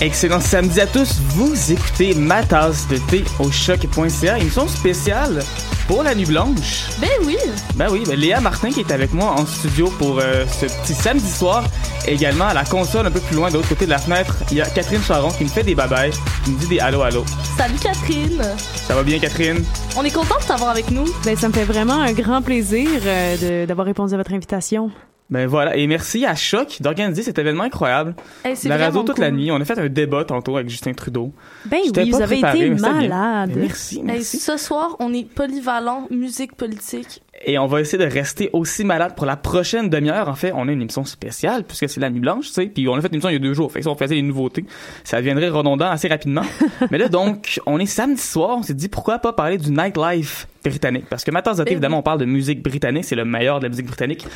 Excellent samedi à tous. Vous écoutez ma tasse de thé au choc.ca, émission spéciale pour la nuit blanche. Ben oui. Ben oui, ben Léa Martin qui est avec moi en studio pour euh, ce petit samedi soir. Et également à la console un peu plus loin de l'autre côté de la fenêtre, il y a Catherine Charon qui me fait des babayes, qui me dit des allô allô. Salut Catherine. Ça va bien Catherine? On est content de t'avoir avec nous. Ben, ça me fait vraiment un grand plaisir euh, d'avoir répondu à votre invitation. Ben voilà, et merci à Choc d'organiser cet événement incroyable. Hey, La radio toute la cool. nuit. On a fait un débat tantôt avec Justin Trudeau. Ben oui, vous avez été malade. Ben, merci, Hey, merci. ce soir, on est polyvalent, musique politique. Et on va essayer de rester aussi malade pour la prochaine demi-heure. En fait, on a une émission spéciale puisque c'est la nuit blanche, tu sais. Puis on a fait une émission il y a deux jours. Fait que si on faisait des nouveautés, ça deviendrait redondant assez rapidement. Mais là, donc, on est samedi soir. On s'est dit pourquoi pas parler du nightlife britannique? Parce que maintenant, évidemment, on parle de musique britannique. C'est le meilleur de la musique britannique.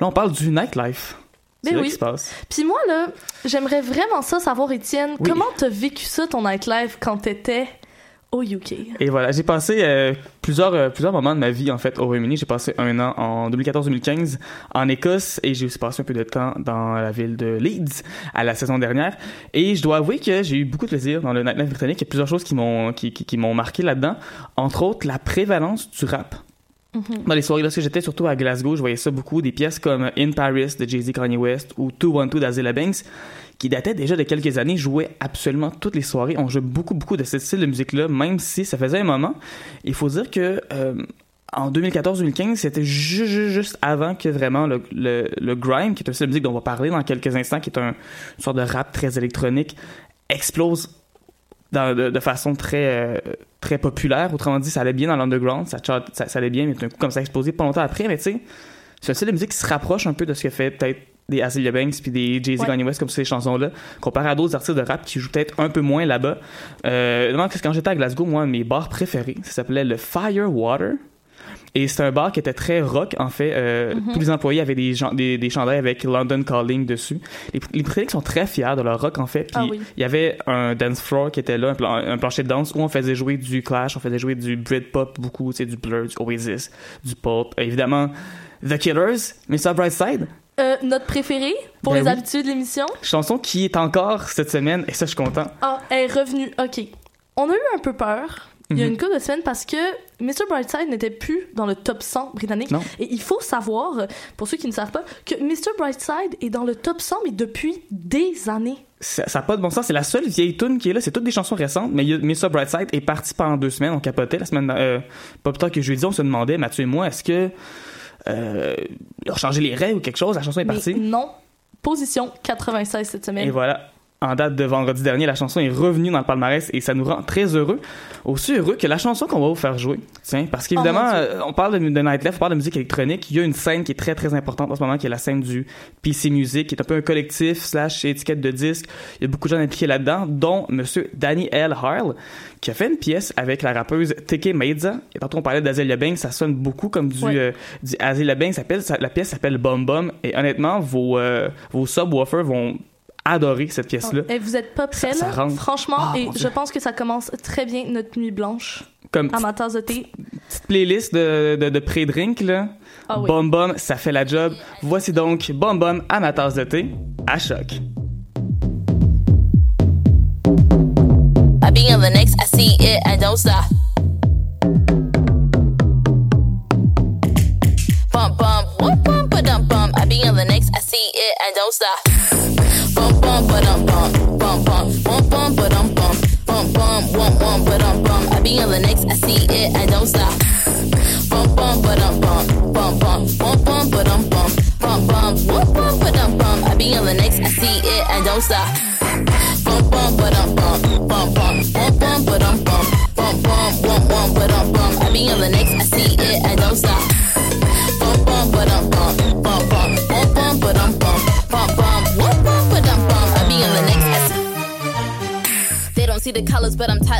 Là, on parle du nightlife. C'est Ben oui. qui se passe. Puis moi, là, j'aimerais vraiment ça savoir, Étienne, Oui. comment t'as vécu ça, ton nightlife, quand t'étais au UK? Et voilà, j'ai passé euh, plusieurs, euh, plusieurs moments de ma vie en fait au Royaume-Uni. J'ai passé un an en 2014-2015 en Écosse et j'ai aussi passé un peu de temps dans la ville de Leeds à la saison dernière. Et je dois avouer que j'ai eu beaucoup de plaisir dans le nightlife britannique. Il y a plusieurs choses qui m'ont qui, qui, qui m'ont marqué là-dedans. Entre autres, la prévalence du rap. Dans les soirées lorsque j'étais surtout à Glasgow, je voyais ça beaucoup, des pièces comme In Paris de Jay-Z Kanye West ou 212 d'Azilla Banks qui dataient déjà de quelques années, jouaient absolument toutes les soirées. On jouait beaucoup, beaucoup de ce style de musique-là, même si ça faisait un moment. Il faut dire que euh, en 2014-2015, c'était ju- ju- juste avant que vraiment le, le, le grime, qui est un style de musique dont on va parler dans quelques instants, qui est un, une sorte de rap très électronique, explose dans- de, de façon très euh, très populaire. Autrement dit, ça allait bien dans l'underground, ça, chart- ça, ça allait bien, mais d'un coup, comme ça a explosé pas longtemps après. Mais tu sais, c'est un style de musique qui se rapproche un peu de ce que fait peut-être des Azealia Banks puis des Jay-Z Ouais. Kanye West comme ces chansons-là, comparé à d'autres artistes de rap qui jouent peut-être un peu moins là-bas. Euh, donc, quand j'étais à Glasgow, moi, mes bars préférés, ça s'appelait le Firewater. Et c'est un bar qui était très rock, en fait. Euh, Mhm. Tous les employés avaient des, des, des chandails avec London Calling dessus. Les, les Britanniques sont très fiers de leur rock, en fait. Puis Ah oui. il y avait un dance floor qui était là, un, plan- un plancher de danse où on faisait jouer du Clash, on faisait jouer du Britpop beaucoup, tu sais, du Blur, du Oasis, du Pulp. Euh, évidemment, The Killers, Mr. Brightside? Euh, notre préféré, pour Ben les oui. habitudes de l'émission? Chanson qui est encore cette semaine, et ça, je suis content. Ah, elle est revenue. OK. On a eu un peu peur. Il y a Mhm. une couple de semaines parce que Mr. Brightside n'était plus dans le top 100 britannique. Non. Et il faut savoir, pour ceux qui ne savent pas, que Mr. Brightside est dans le top 100, mais depuis des années. Ça n'a pas de bon sens, c'est la seule vieille tune qui est là, c'est toutes des chansons récentes, mais il y a- Mr. Brightside est parti pendant deux semaines, on capotait la semaine, euh, pas plus tard que jeudi, on se demandait, Mathieu et moi, est-ce que euh, changé les règles ou quelque chose, la chanson est Mais partie. non. Position 96 cette semaine. Et voilà. En date de vendredi dernier, la chanson est revenue dans le palmarès et ça nous rend très heureux. Aussi heureux que la chanson qu'on va vous faire jouer. Tiens, parce qu'évidemment, Oh euh, on parle de, de nightlife, on parle de musique électronique. Il y a une scène qui est très très importante en ce moment, qui est la scène du PC Music, qui est un peu un collectif slash étiquette de disques. Il y a beaucoup de gens impliqués là-dedans, dont Monsieur Danny L. Harle, qui a fait une pièce avec la rappeuse Teke Meiza. Et tantôt on parlait d'Azealia Banks, ça sonne beaucoup comme du, Ouais. euh, du Banks. Ça la pièce s'appelle Bum Bum. Et honnêtement, vos, euh, vos subwoofers vont adorer cette pièce-là. Et vous êtes pas prêts, Ça- là? ça rentre. Franchement, Ah, et je pense que ça commence très bien notre nuit blanche Comme à ma tasse de thé. petite playlist de, de, de pré-drink, là. Ah oui. Bum, ça fait la job. Voici donc Bum Bum à ma tasse de thé, à choc. I be on the next, I see it, I don't stop. Bump, bump, whoop, bump, ba dum bump. I be on the next, I see it, I don't stop. On the next, I see it, I don't stop. Bump, bump, ba dum bump, bump, bump, bump, bump, ba dum bump, bump, bump, whoop, bump, ba dum bump. I be on the next, I see it, I don't stop. Bump bump ba dum bump, bump bump, bump bump ba dum bump, bump bump, wump wump ba dum bump. I be on the next, I see it, I don't stop. Bump bump ba dum bump, bump bump, bump bump ba dum bump, bump bump, wump ba dum bump. I be on the next, see. They don't see the colors, but I'm tight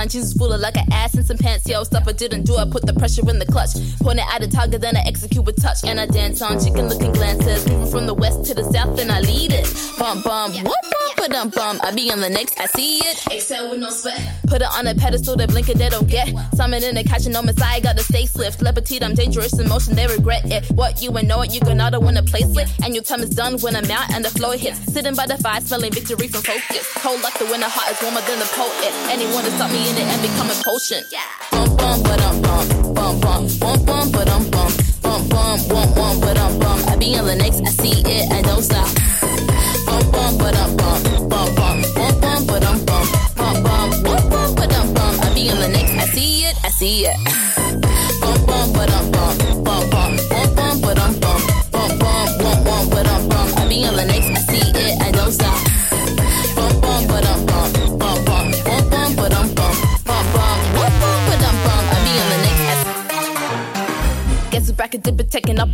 my jeans is full of like an ass and some pants. Yo, stuff I didn't do, I put the pressure in the clutch. Point it at a target, then I execute with touch. And I dance on chicken looking glances. Moving from the west to the south, then I lead it. Bum bum, whoop bum, ba dum bum. I be on the next, I see it. Excel with no sweat. Put it on a pedestal, they blink it, they don't get. Summon in the catching no messiah, gotta stay swift. Lebatite, I'm dangerous in motion, they regret it. What you and know it, you can not win a place it. And your time is done when I'm out and the flow hits. Sitting by the fire, smelling victory from focus. Cold like the winter, hot is warmer than the poet. Anyone to stop me in it and become a potion. Bum bum ba dum bum, bum bum, bum bum ba dum bum, bum bum, bum bum ba dum bum. I be on the next, I see it, I don't stop. See it, I see it. Bum bum ba dum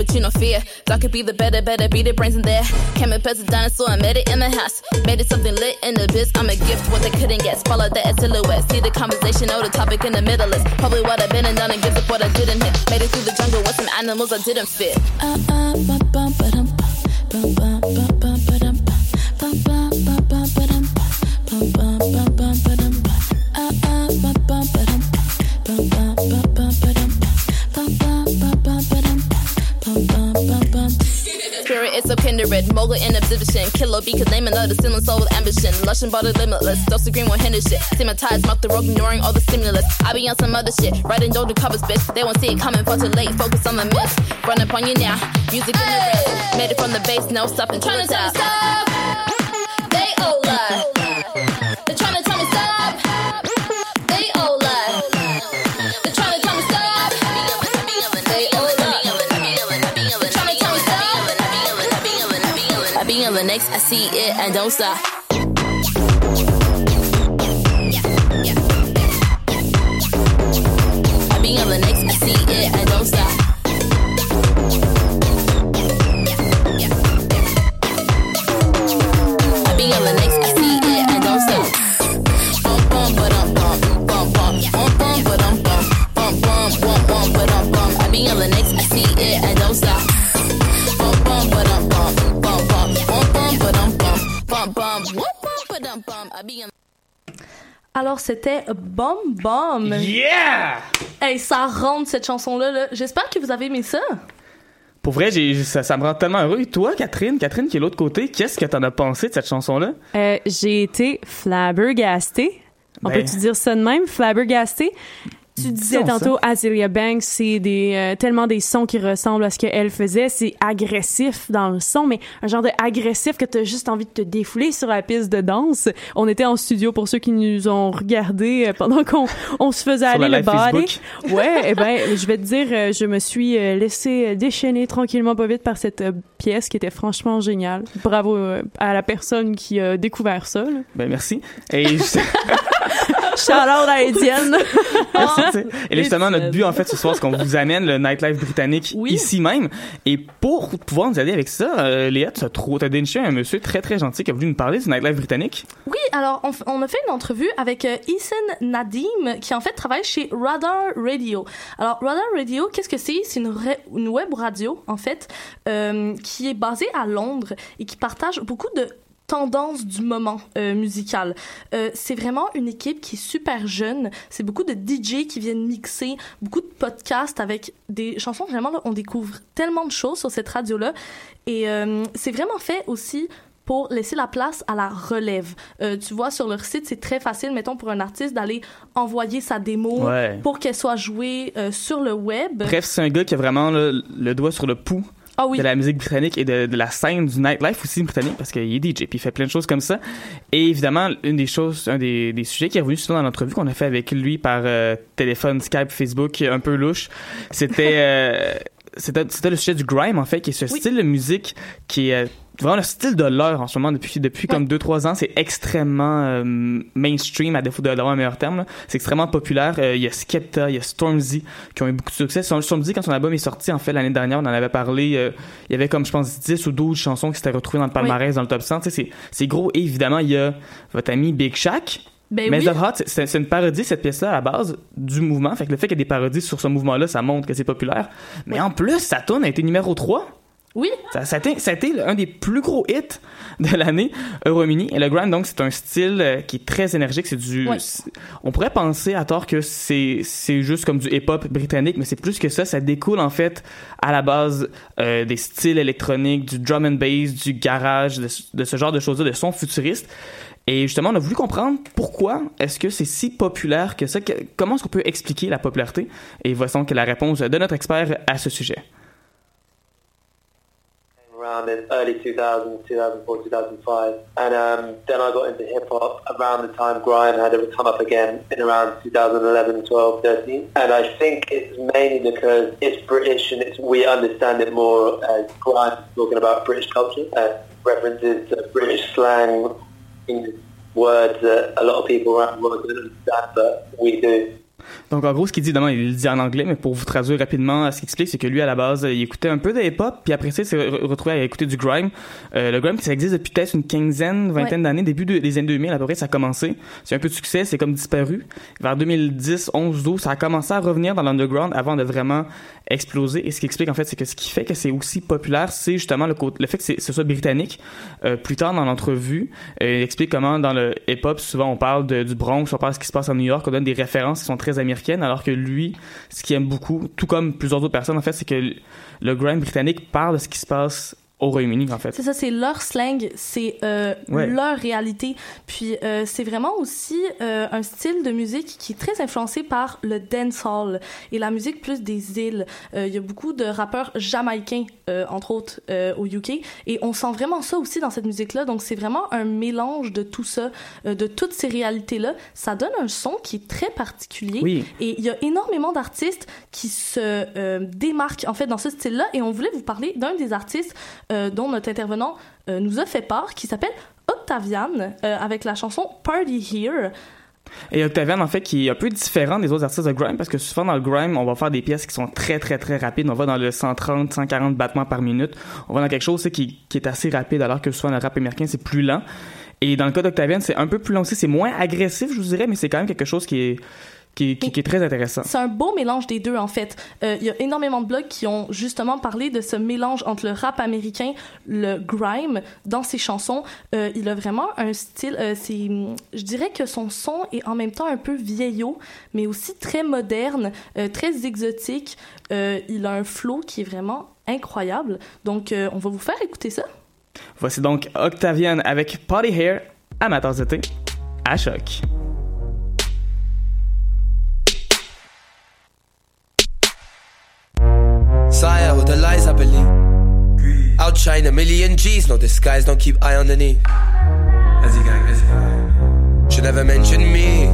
but you no fear. Could be the better, better be the brains in there. Came up as a dinosaur and made it in the house. Made it something lit in the biz. I'm a gift, what they couldn't get. Swallow that silhouette. See the conversation, know the topic in the middle is probably what I've been and done and gives up what I didn't hit. Made it through the jungle with some animals I didn't fit. Uh uh, bum ba dum bum kindred, mogul in exhibition. Killer B could name another stealing soul with ambition. Lush and body limitless, dose of green will hinder shit. Stigmatized, mouth the rope, ignoring all the stimulus. I be on some other shit, writing the covers, bitch. They won't see it coming for too late. Focus on the miss. Run up on you now. Music in the rest. Made it from the base, no stopping. Trying to stop. They all lie. I see it and don't stop. I be on the Alors, c'était Bomb Bomb. Yeah! Hey, ça rentre cette chanson-là. là. J'espère que vous avez aimé ça. Pour vrai, j'ai, ça, ça me rend tellement heureux. Et toi, Catherine, Catherine qui est de l'autre côté, qu'est-ce que t'en as pensé de cette chanson-là? Euh, j'ai été flabbergastée. On Ben. peut-tu dire ça de même, flabbergastée? Tu disais tantôt Azealia Banks, c'est des euh, tellement des sons qui ressemblent à ce qu'elle faisait, c'est agressif dans le son, mais un genre de agressif que t'as juste envie de te défouler sur la piste de danse. On était en studio pour ceux qui nous ont regardés euh, pendant qu'on on se faisait aller le body. Facebook. Ouais, eh ben, je vais te dire, euh, je me suis euh, laissé déchaîner tranquillement pas vite par cette pièce qui était franchement géniale. Bravo à la personne qui a découvert ça. là. Ben, merci. Et, je- Shout out à Étienne. merci, tu sais. Et justement, notre but, en fait, ce soir, c'est qu'on vous amène le nightlife britannique Oui. ici même. Et pour pouvoir nous aider avec ça, euh, Léa, tu as trop, t'as déniché un monsieur très, très gentil qui a voulu nous parler du nightlife britannique. Oui, alors on, a fait une entrevue avec euh, Ethan Nadim qui en fait travaille chez Radar Radio. Alors Radar Radio, qu'est-ce que c'est? C'est une web radio en fait euh, qui est basée à Londres et qui partage beaucoup de tendances du moment euh, musical. Euh, c'est vraiment une équipe qui est super jeune. C'est beaucoup de DJ qui viennent mixer, beaucoup de podcasts avec des chansons. Vraiment, là, on découvre tellement de choses sur cette radio-là. Et euh, c'est vraiment fait aussi pour laisser la place à la relève. Euh, tu vois, sur leur site, c'est très facile, mettons, pour un artiste d'aller envoyer sa démo Ouais. pour qu'elle soit jouée euh, sur le web. Bref, c'est un gars qui a vraiment le, le doigt sur le pouls Ah oui. de la musique britannique et de, de la scène du nightlife aussi britannique parce qu'il est DJ puis il fait plein de choses comme ça. Et évidemment, une des choses, un des, des sujets qui est revenu souvent dans l'entrevue qu'on a fait avec lui par euh, téléphone, Skype, Facebook, un peu louche, c'était euh, c'était le sujet du grime en fait, qui est ce Oui. style de musique qui est euh, vraiment le style de l'heure en ce moment depuis depuis Ouais. comme 2 3 ans, c'est extrêmement euh, mainstream à défaut de- d'avoir un meilleur terme. C'est extrêmement populaire, Euh, il y a Skepta, il y a Stormzy qui ont eu beaucoup de succès. Storm- Stormzy quand son album est sorti en fait l'année dernière, on en avait parlé, euh, il y avait comme je pense 10 ou 12 chansons qui s'étaient retrouvées dans le palmarès dans le top 100, tu sais c'est c'est gros et évidemment il y a votre ami Big Shaq Ben Mais oui. The Hot, c'est- une parodie, cette pièce-là, à la base, du mouvement. Fait que le fait qu'il y ait des parodies sur ce mouvement-là, ça montre que c'est populaire. Mais en plus, sa tune a été numéro 3. Oui, Ça, ça, a été, ça a été un des plus gros hits de l'année Euromini. Et le grime, donc, c'est un style euh, qui est très énergique. C'est du, on pourrait penser à tort que c'est, c'est juste comme du hip-hop britannique, mais c'est plus que ça. Ça découle, en fait, à la base euh, des styles électroniques, du drum and bass, du garage, de, de ce genre de choses-là, de sons futuristes. Et justement, on a voulu comprendre pourquoi est-ce que c'est si populaire que ça. que- comment est-ce qu'on peut expliquer la popularité? Et voici donc la réponse de notre expert à ce sujet. around in early 2000, 2004, 2005. And um, then I got into hip hop around the time grime had ever come up again in around 2011, 12, 13. And I think it's mainly because it's British and it's, we understand it more as grime talking about British culture, uh, references to British slang, words that a lot of people around the world don't understand, but we do. Donc, en gros, ce qu'il dit, évidemment, il le dit en anglais, mais pour vous traduire rapidement, ce qu'il explique, c'est que lui, à la base, il écoutait un peu de hip-hop, puis après ça, il s'est re- retrouvé à écouter du grime. Euh, le grime, ça existe depuis peut-être une quinzaine, vingtaine Ouais. d'années, début de- des années 2000, à peu près, ça a commencé. C'est un peu de succès, c'est comme disparu. Vers 2010, 11, 12, ça a commencé à revenir dans l'underground avant de vraiment exploser. Et ce qui explique, en fait, c'est que ce qui fait que c'est aussi populaire, c'est justement le, fait que ce soit britannique. Euh, plus tard dans l'entrevue, euh, il explique comment dans le hip-hop, souvent on parle de- du Bronx, on parle de ce qui se passe à New York, on donne des références qui sont très américaines, alors que lui, ce qu'il aime beaucoup, tout comme plusieurs autres personnes, en fait, c'est que le grime britannique parle de ce qui se passe au Royaume-Uni, en fait. C'est ça, c'est leur slang, c'est euh, Ouais. leur réalité. Puis euh, c'est vraiment aussi euh, un style de musique qui est très influencé par le dancehall et la musique plus des îles. Euh, Il y a beaucoup de rappeurs jamaïcains, euh, entre autres, euh, au UK, et on sent vraiment ça aussi dans cette musique-là. Donc c'est vraiment un mélange de tout ça, euh, de toutes ces réalités-là. Ça donne un son qui est très particulier. Oui. Et il y a énormément d'artistes qui se euh, démarquent en fait dans ce style-là. Et on voulait vous parler d'un des artistes dont notre intervenant euh, nous a fait part, qui s'appelle Octavian, euh, avec la chanson Party Here. Et Octavian, en fait, qui est un peu différent des autres artistes de grime, parce que souvent dans le grime, on va faire des pièces qui sont très, très, très rapides. On va dans le 130, 140 battements par minute. On va dans quelque chose qui, qui est assez rapide, alors que souvent le rap américain, c'est plus lent. Et dans le cas d'Octavian, c'est un peu plus long aussi. C'est moins agressif, je vous dirais, mais c'est quand même quelque chose qui est, qui, qui- qui est très intéressant. C'est un beau mélange des deux, en fait. Euh, Il y a énormément de blogs qui ont justement parlé de ce mélange entre le rap américain, le grime, dans ses chansons. Euh, il a vraiment un style... euh, c'est, je dirais que son son est en même temps un peu vieillot, mais aussi très moderne, euh, très exotique. Euh, il a un flow qui est vraiment incroyable. Donc, euh, on va vous faire écouter ça. Voici donc Octavian avec Party Hair de thé à choc. Outshine a million G's, no disguise, don't keep eye underneath. Should never mention me.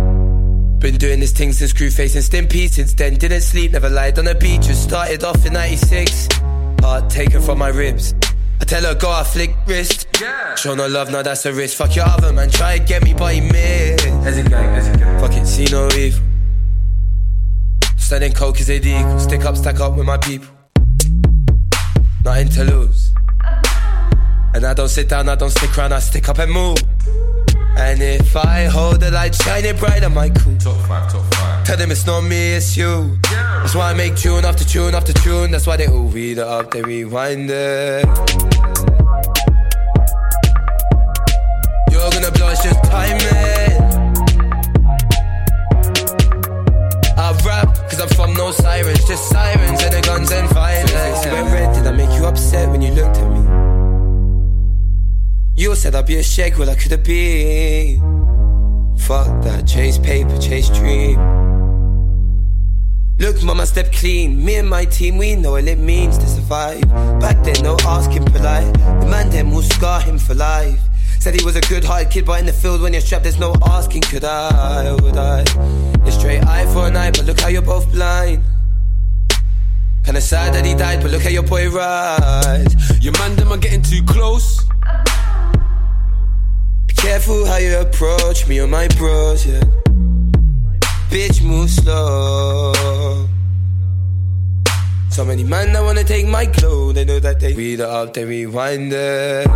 Been doing this thing since crew facing Stimpy. Since then, didn't sleep, never lied on the beach. Just started off in 96. Heart taken from my ribs. I tell her, go, I flick wrist. Yeah. Show no love, now that's a risk. Fuck your other man, try to get me, but he missed. Fuck it, see no evil. Standing coke is illegal. Stick up, stack up with my people. Nothing to lose. I don't sit down, I don't stick around, I stick up and move. And if I hold the light shining bright, I might cool. Top five, top five. Tell them it's not me, it's you. That's why I make tune after tune after tune. That's why they all read it up, they rewind it. Be a shake, well I could have been. Fuck that, chase paper, chase dream. Look, mama, step clean. Me and my team, we know what it means to survive. Back then, no asking polite. The man then will scar him for life. Said he was a good hearted kid, but in the field when you're strapped, there's no asking, could I or would I? It's straight eye for an eye, but look how you're both blind. Kinda sad that he died, but look how your boy rise. Your man, them are getting too close careful how you approach me or my bros, yeah. Bitch, move slow. So many men that wanna take my clothes, they know that they read it up, they rewind it.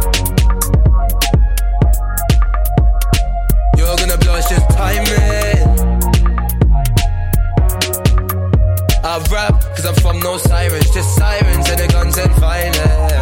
You're gonna blow, it's just timing. I rap, cause I'm from no sirens, just sirens and the guns and violence.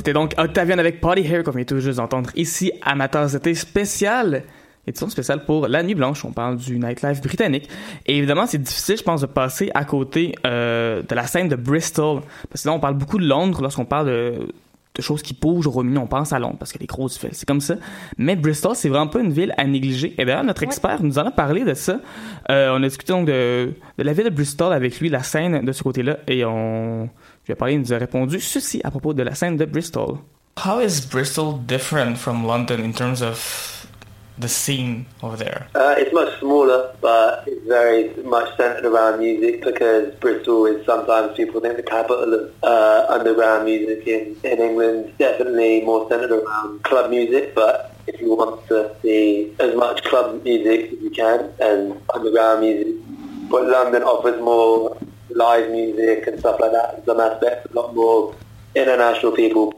C'était donc Octavian avec Party Hair qu'on vient tout juste d'entendre ici, Amateurs d'été spécial. Édition spéciale pour la Nuit Blanche. On parle du nightlife britannique. Et évidemment, c'est difficile, je pense, de passer à côté euh, de la scène de Bristol. Parce que là, on parle beaucoup de Londres lorsqu'on parle de, de choses qui bougent au Royaume-Uni. On pense à Londres parce que les grosses villes, c'est comme ça. Mais Bristol, c'est vraiment pas une ville à négliger. Et d'ailleurs, notre expert nous en a parlé de ça. Euh, on a discuté donc de, de la ville de Bristol avec lui, la scène de ce côté-là. Et on... Je lui ai parlé, il nous a répondu ceci à propos de la scène de Bristol. How is Bristol different from London in terms of the scene over there? Uh, it's much smaller, but it's very much centered around music because Bristol is sometimes people think the capital of uh, underground music in, in England. Definitely more centered around club music, but if you want to see as much club music as you can and underground music, but London offers more live music and stuff like that. Some aspects, a lot more international people.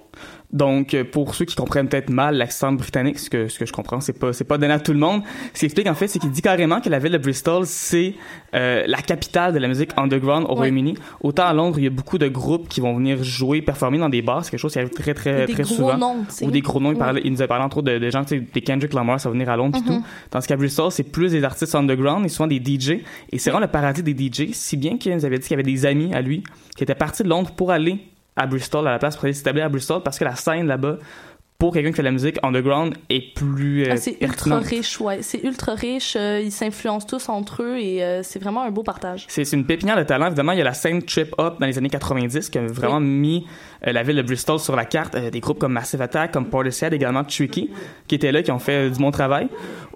Donc, euh, pour ceux qui comprennent peut-être mal l'accent britannique, ce que, ce que je comprends, c'est pas, c'est pas donné à tout le monde. Ce qu'il explique, en fait, c'est qu'il dit carrément que la ville de Bristol, c'est euh, la capitale de la musique underground au Ouais. Royaume-Uni. Autant à Londres, il y a beaucoup de groupes qui vont venir jouer, performer dans des bars. C'est quelque chose qui arrive très, très, des très gros souvent. noms. Ou des gros noms. Il, parlait- il nous a parlé, entre autres, de, de gens, tu sais, des Kendrick Lamar, ça va venir à Londres et Mhm. tout. Tandis qu'à Bristol, c'est plus des artistes underground et souvent des DJ. Et c'est vraiment le paradis des DJ. Si bien qu'il nous avait dit qu'il y avait des amis à lui qui étaient partis de Londres pour aller à Bristol, à la place pour aller s'établir à Bristol parce que la scène là-bas, pour quelqu'un qui fait de la musique underground, est plus euh, Ah, c'est ultra riche, ouais. C'est ultra riche. euh, ils s'influencent tous entre eux et euh, c'est vraiment un beau partage. C'est une pépinière de talent. Évidemment, il y a la scène Trip Hop dans les années 90 qui a vraiment mis la ville de Bristol sur la carte. Des groupes comme Massive Attack, comme Portishead, également Tricky, qui étaient là, qui ont fait du bon travail.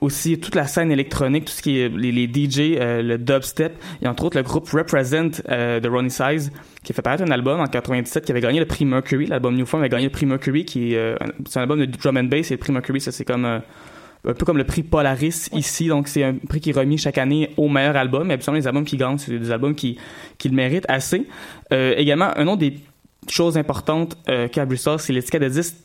Aussi, toute la scène électronique, tout ce qui est les, les DJ, le dubstep. Et entre autres, le groupe Represent de Ronnie Size, qui a fait paraître un album en 97 qui avait gagné le prix Mercury. L'album New Form avait gagné le prix Mercury, qui est c'est un album de drum and bass. Et le prix Mercury, ça, c'est comme... euh, un peu comme le prix Polaris ici, donc c'est un prix qui est remis chaque année au meilleur album. Et absolument, les albums qui gagnent, c'est des albums qui, qui le méritent assez. Euh, également, un autre des choses importantes euh, qu'a Bristol, c'est l'étiquette de disque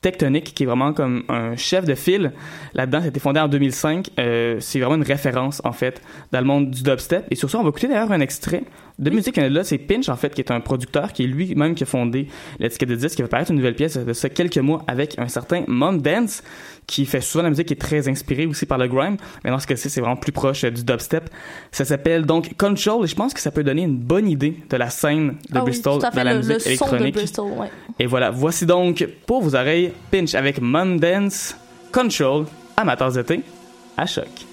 Tectonic, qui est vraiment comme un chef de file. Là-dedans, été fondé en 2005. Euh, c'est vraiment une référence, en fait, dans le monde du dubstep. Et sur ça, on va écouter d'ailleurs un extrait de musique. Là, c'est Pinch, en fait, qui est un producteur, qui est lui-même qui a fondé l'étiquette de disque, qui va paraître une nouvelle pièce de ça quelques mois avec un certain Mom Dance, qui fait souvent la musique qui est très inspirée aussi par le grime. Mais dans ce cas-ci, c'est vraiment plus proche euh, du dubstep. Ça s'appelle donc Control, et je pense que ça peut donner une bonne idée de la scène de ah Bristol oui, tout à fait, dans la le, musique le son de. Bristol, ouais. Et voilà, voici donc pour vos oreilles Pinch avec Mom Dance, Control, amateurs d'été, à choc.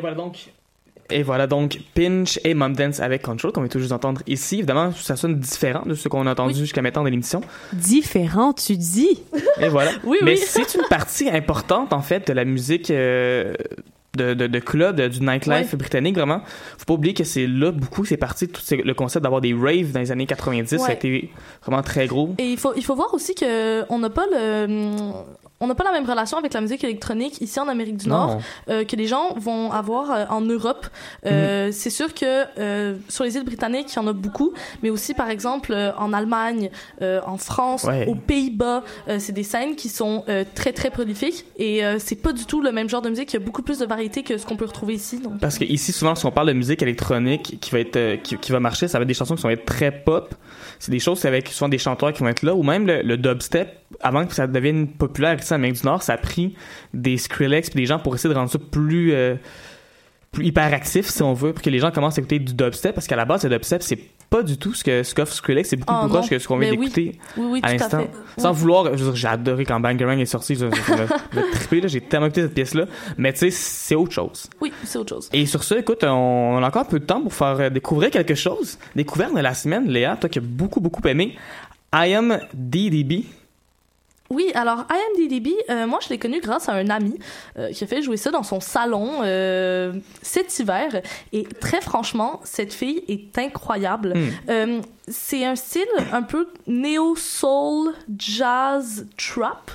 Et voilà donc. Et voilà donc Pinch et Mom Dance avec Control qu'on vient tout juste d'entendre ici. Évidemment, ça sonne différent de ce qu'on a entendu jusqu'à maintenant dans l'émission. Différent, tu dis. Et voilà. Oui, Mais oui. c'est une partie importante en fait de la musique euh, de, de, de club, de- du nightlife Ouais. britannique vraiment. Faut pas oublier que c'est là beaucoup, c'est parti tout ce- le concept d'avoir des raves dans les années 90, ça a Ouais. été vraiment très gros. Et il faut, il faut voir aussi que on n'a pas le, on n'a pas la même relation avec la musique électronique ici en Amérique du Nord euh, que les gens vont avoir euh, en Europe. Euh, C'est sûr que sur les îles britanniques, il y en a beaucoup, mais aussi par exemple en Allemagne, en France, Ouais. aux Pays-Bas, c'est des scènes qui sont très très prolifiques et c'est pas du tout le même genre de musique. Il y a beaucoup plus de variété que ce qu'on peut retrouver ici. Donc. Parce que ici, souvent, si on parle de musique électronique qui va être, qui, qui va marcher, ça va être des chansons qui vont être très pop. C'est des choses avec souvent des chanteurs qui vont être là, ou même le, le dubstep. Avant que ça devienne populaire en Amérique du Nord, ça a pris des Skrillex puis des gens pour essayer de rendre ça plus, euh, plus hyperactif, si on veut, pour que les gens commencent à écouter du dubstep. Parce qu'à la base, le dubstep, c'est pas du tout ce que ce qu'offre Skrillex, c'est beaucoup Ah, plus proche que ce qu'on vient oui. d'écouter Oui, oui, à à l'instant. Sans vouloir, j'ai adoré quand Bangarang est sorti, trippé, j'ai tellement écouté cette pièce-là. Mais tu sais, c'est autre chose. Oui, c'est autre chose. Et sur ce, écoute, on, on a encore un peu de temps pour faire euh, découvrir quelque chose. Découverte de la semaine, Léa, toi qui as beaucoup, beaucoup aimé. I am DDB. Oui, alors IMDb, euh, moi je l'ai connu grâce à un ami euh, qui a fait jouer ça dans son salon euh, cet hiver. Et très franchement, cette fille est incroyable. Hmm. Euh, c'est un style un peu néo-soul, jazz, trap.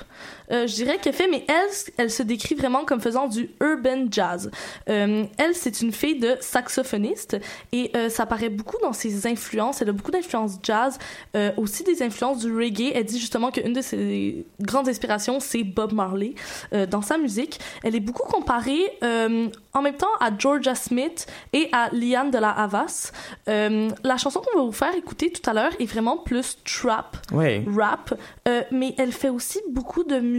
Euh, je dirais qu'elle fait, mais elle, elle se décrit vraiment comme faisant du urban jazz. Euh, elle, c'est une fille de saxophoniste et euh, ça paraît beaucoup dans ses influences. Elle a beaucoup d'influences jazz, aussi des influences du reggae. Elle dit justement qu'une de ses grandes inspirations, c'est Bob Marley dans sa musique. Elle est beaucoup comparée en même temps à Georgia Smith et à Liane de la Havas. La chanson qu'on va vous faire écouter tout à l'heure est vraiment plus trap Ouais. rap, mais elle fait aussi beaucoup de musique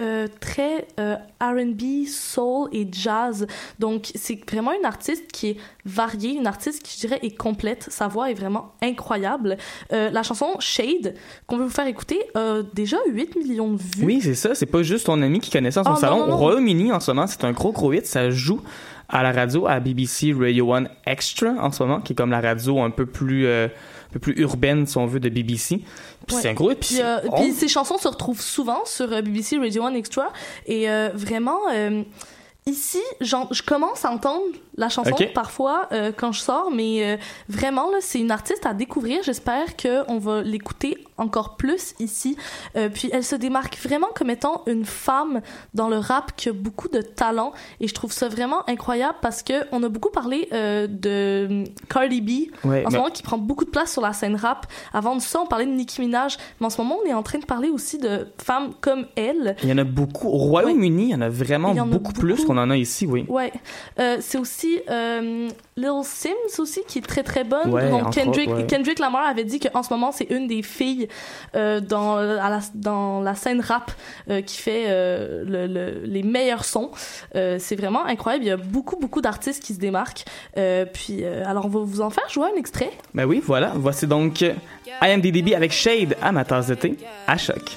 euh, très euh, R&B, soul et jazz. Donc c'est vraiment une artiste qui est variée, une artiste qui je dirais est complète. Sa voix est vraiment incroyable. Euh, la chanson Shade qu'on veut vous faire écouter a déjà 8 millions de vues. Oui, c'est ça. C'est pas juste ton ami qui connaît ça son Ah, salon. non, non, Au non. Royaume-Uni, en ce moment, c'est un gros, gros hit. Ça joue à la radio, à BBC Radio 1 Extra, en ce moment, qui est comme la radio un peu plus, euh, un peu plus urbaine, si on veut, de BBC. Puis Ouais. c'est un gros. Puis Puis, euh, puis ces chansons se retrouvent souvent sur euh, BBC Radio 1 Extra. Et vraiment, ici, je commence à entendre la chanson Ok. parfois euh, quand je sors, mais euh, vraiment, là, c'est une artiste à découvrir. J'espère qu'on va l'écouter encore plus ici. Euh, puis elle se démarque vraiment comme étant une femme dans le rap qui a beaucoup de talent. Et je trouve ça vraiment incroyable parce que on a beaucoup parlé de Cardi B Ouais, en ce mais- moment qui prend beaucoup de place sur la scène rap. Avant de ça, on parlait de Nicki Minaj, mais en ce moment, on est en train de parler aussi de femmes comme elle. Il y en a beaucoup. Au Royaume-Uni, il y en a vraiment a beaucoup, plus beaucoup. qu'on en a ici, oui. Ouais, c'est aussi euh, Lil Sims aussi qui est très très bonne. Ouais, Donc Kendrick, autres, ouais. Kendrick Lamar avait dit qu'en ce moment c'est une des filles euh, dans à la dans la scène rap euh, qui fait euh, le, le- les meilleurs sons. Euh, c'est vraiment incroyable. Il y a beaucoup beaucoup d'artistes qui se démarquent. Euh, puis euh, alors on va vous en faire jouer un extrait. Ben oui, voilà. Voici donc IMDB avec Shade à ma tasse de thé à choc.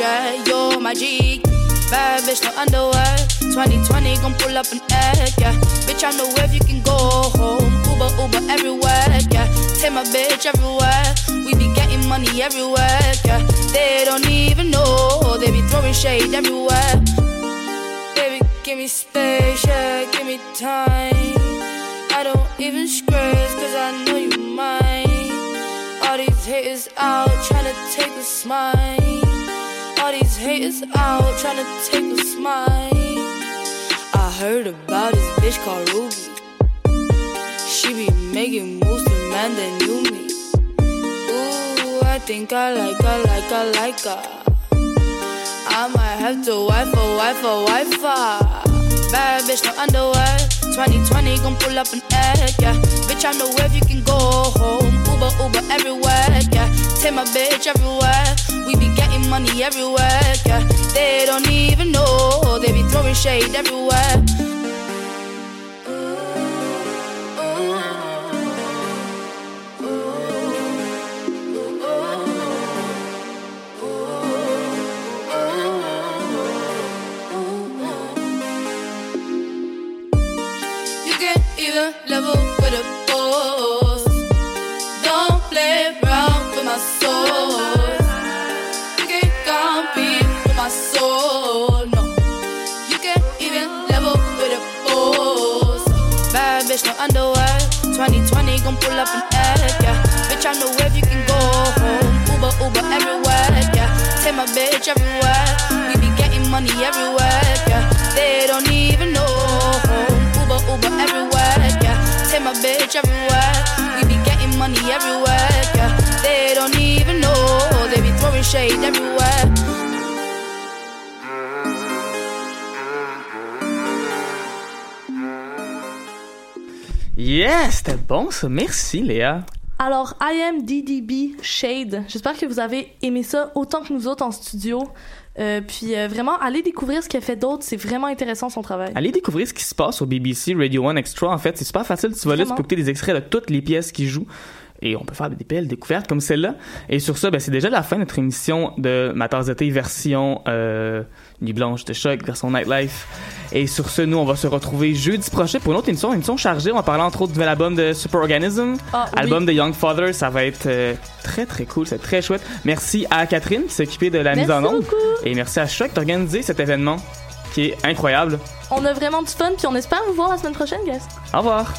yeah. You're my G. Bad bitch, no underwear. 2020 gon' pull up an egg, yeah. Bitch, I know where you can go home. Uber, Uber everywhere, yeah. Take my bitch everywhere. We be getting money everywhere, yeah. They don't even know. They be throwing shade everywhere. Baby, give me space, yeah. Give me time. I don't even scratch, cause I know you mine. All these haters out tryna take a smile. All these haters out tryna take a smile. I heard about this bitch called Ruby. She be making moves to man that knew me. Ooh, I think I like her, like her, like her. I might have to wife a wife a wife Bad bitch, no underwear. 2020 gon' pull up an egg, yeah. Bitch, I know where you can go home. Uber, Uber everywhere, yeah. Take my bitch everywhere. We be getting money everywhere, yeah. They don't even know. They be throwing shade everywhere. You can't even level Yes, c'était bon ça. Merci Léa. Alors, I am DDB Shade. J'espère que vous avez aimé ça autant que nous autres en studio. Euh, puis euh, vraiment, allez découvrir ce qu'elle fait d'autre. C'est vraiment intéressant son travail. Allez découvrir ce qui se passe au BBC Radio 1 Extra. En fait, c'est super facile. Tu vas là, tu peux écouter des extraits de toutes les pièces qui jouent. Et on peut faire des belles découvertes comme celle-là. Et sur ça, ben, c'est déjà la fin de notre émission de Ma tasse de thé version euh, Nuit Blanche de Choc, version Nightlife. Et sur ce, nous, on va se retrouver jeudi prochain pour une autre émission, une émission chargée. On va parler entre autres du nouvel album de Superorganism, Ah, oui. album de Young Father. Ça va être euh, très très cool, c'est très chouette. Merci à Catherine qui s'est occupée de la mise en onde. Et merci à Choc d'organiser cet événement qui est incroyable. On a vraiment du fun, puis on espère vous voir la semaine prochaine, guys. Au revoir.